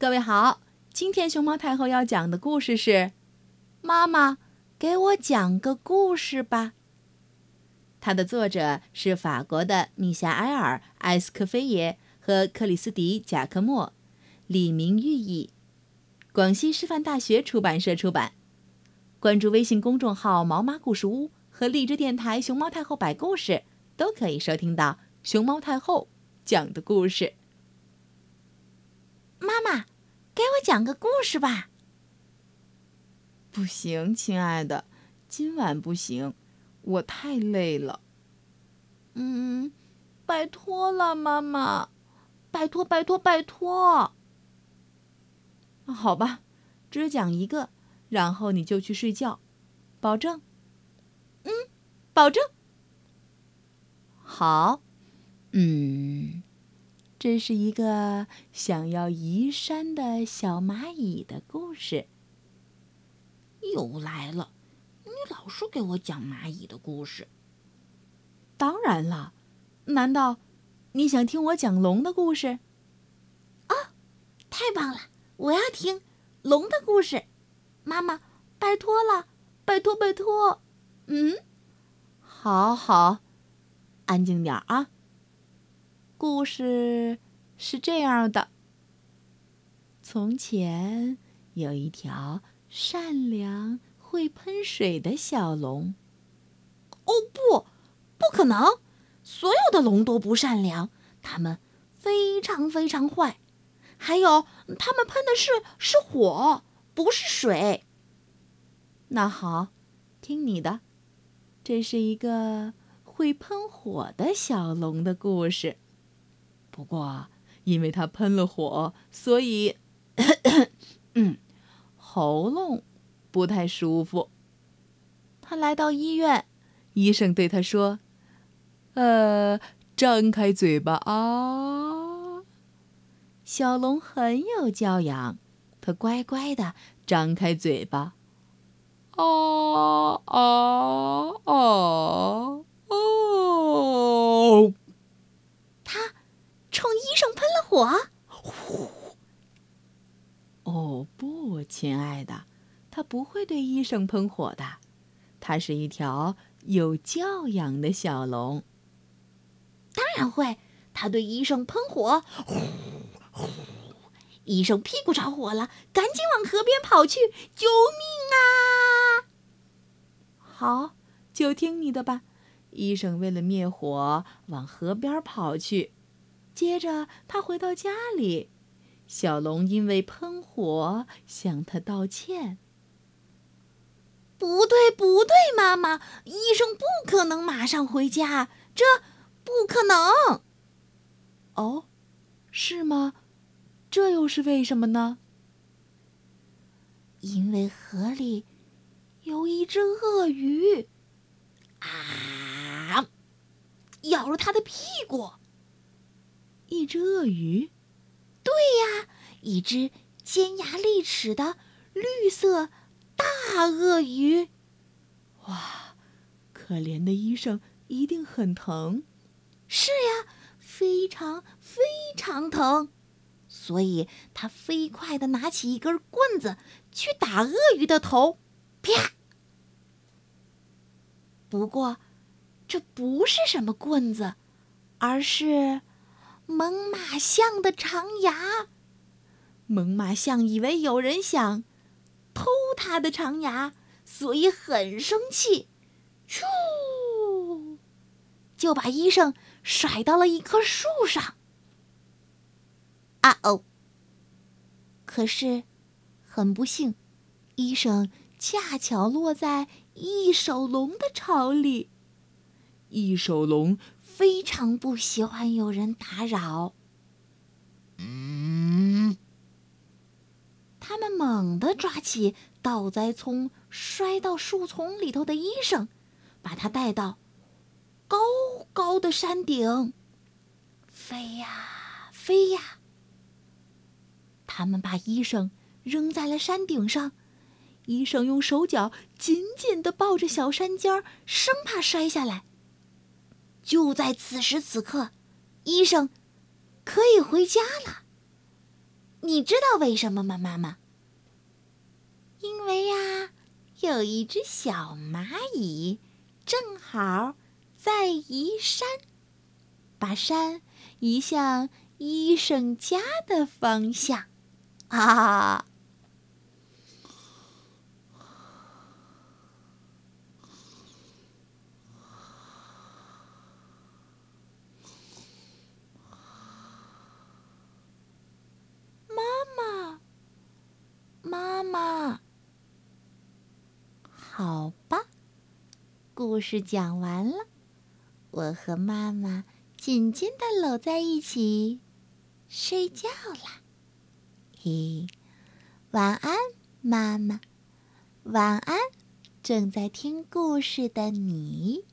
各位好，今天熊猫太后要讲的故事是《妈妈给我讲个故事吧》。它的作者是法国的米夏埃尔·埃斯科菲耶和克里斯蒂·贾克莫，李明寓译，广西师范大学出版社出版。关注微信公众号“毛妈故事屋”和荔枝电台“熊猫太后摆故事”，都可以收听到熊猫太后讲的故事。妈妈，给我讲个故事吧。不行，亲爱的，今晚不行，我太累了。嗯，拜托了，妈妈，拜托，拜托，拜托。好吧，只讲一个，然后你就去睡觉，保证。嗯，保证。好，嗯。这是一个想要移山的小蚂蚁的故事。又来了，你老是给我讲蚂蚁的故事。当然了，难道你想听我讲龙的故事？啊，太棒了！我要听龙的故事。妈妈，拜托了，拜托拜托。嗯，好好，安静点啊。故事是这样的：从前有一条善良、会喷水的小龙。哦不，不可能！所有的龙都不善良，它们非常非常坏。还有，它们喷的是是火，不是水。那好，听你的，这是一个会喷火的小龙的故事。不过，因为他喷了火，所以，嗯，喉咙不太舒服。他来到医院，医生对他说：“呃，张开嘴巴啊！”小龙很有教养，他乖乖的张开嘴巴，啊啊啊！火，呼！哦不，亲爱的，他不会对医生喷火的。他是一条有教养的小龙。当然会，他对医生喷火，呼呼！医生屁股着火了，赶紧往河边跑去，救命啊！好，就听你的吧。医生为了灭火，往河边跑去。接着，他回到家里，小龙因为喷火向他道歉。不对，不对，妈妈，医生不可能马上回家，这不可能。哦，是吗？这又是为什么呢？因为河里有一只鳄鱼，啊，咬了他的屁股。一只鳄鱼，对呀，一只尖牙利齿的绿色大鳄鱼。哇，可怜的医生一定很疼。是呀，非常非常疼，所以他飞快的拿起一根棍子去打鳄鱼的头，啪！不过，这不是什么棍子，而是……猛犸象的长牙，猛犸象以为有人想偷它的长牙，所以很生气，咻，就把医生甩到了一棵树上。啊哦！可是很不幸，医生恰巧落在异手龙的巢里，异手龙。非常不喜欢有人打扰。嗯，他们猛地抓起倒栽葱摔到树丛里头的医生，把他带到高高的山顶。飞呀飞呀！他们把医生扔在了山顶上，医生用手脚紧紧地抱着小山尖儿，生怕摔下来。就在此时此刻，医生可以回家了。你知道为什么吗，妈妈？因为呀，有一只小蚂蚁正好在移山，把山移向医生家的方向。啊！好吧，故事讲完了，我和妈妈紧紧的搂在一起，睡觉啦。嘿，晚安，妈妈，晚安，正在听故事的你。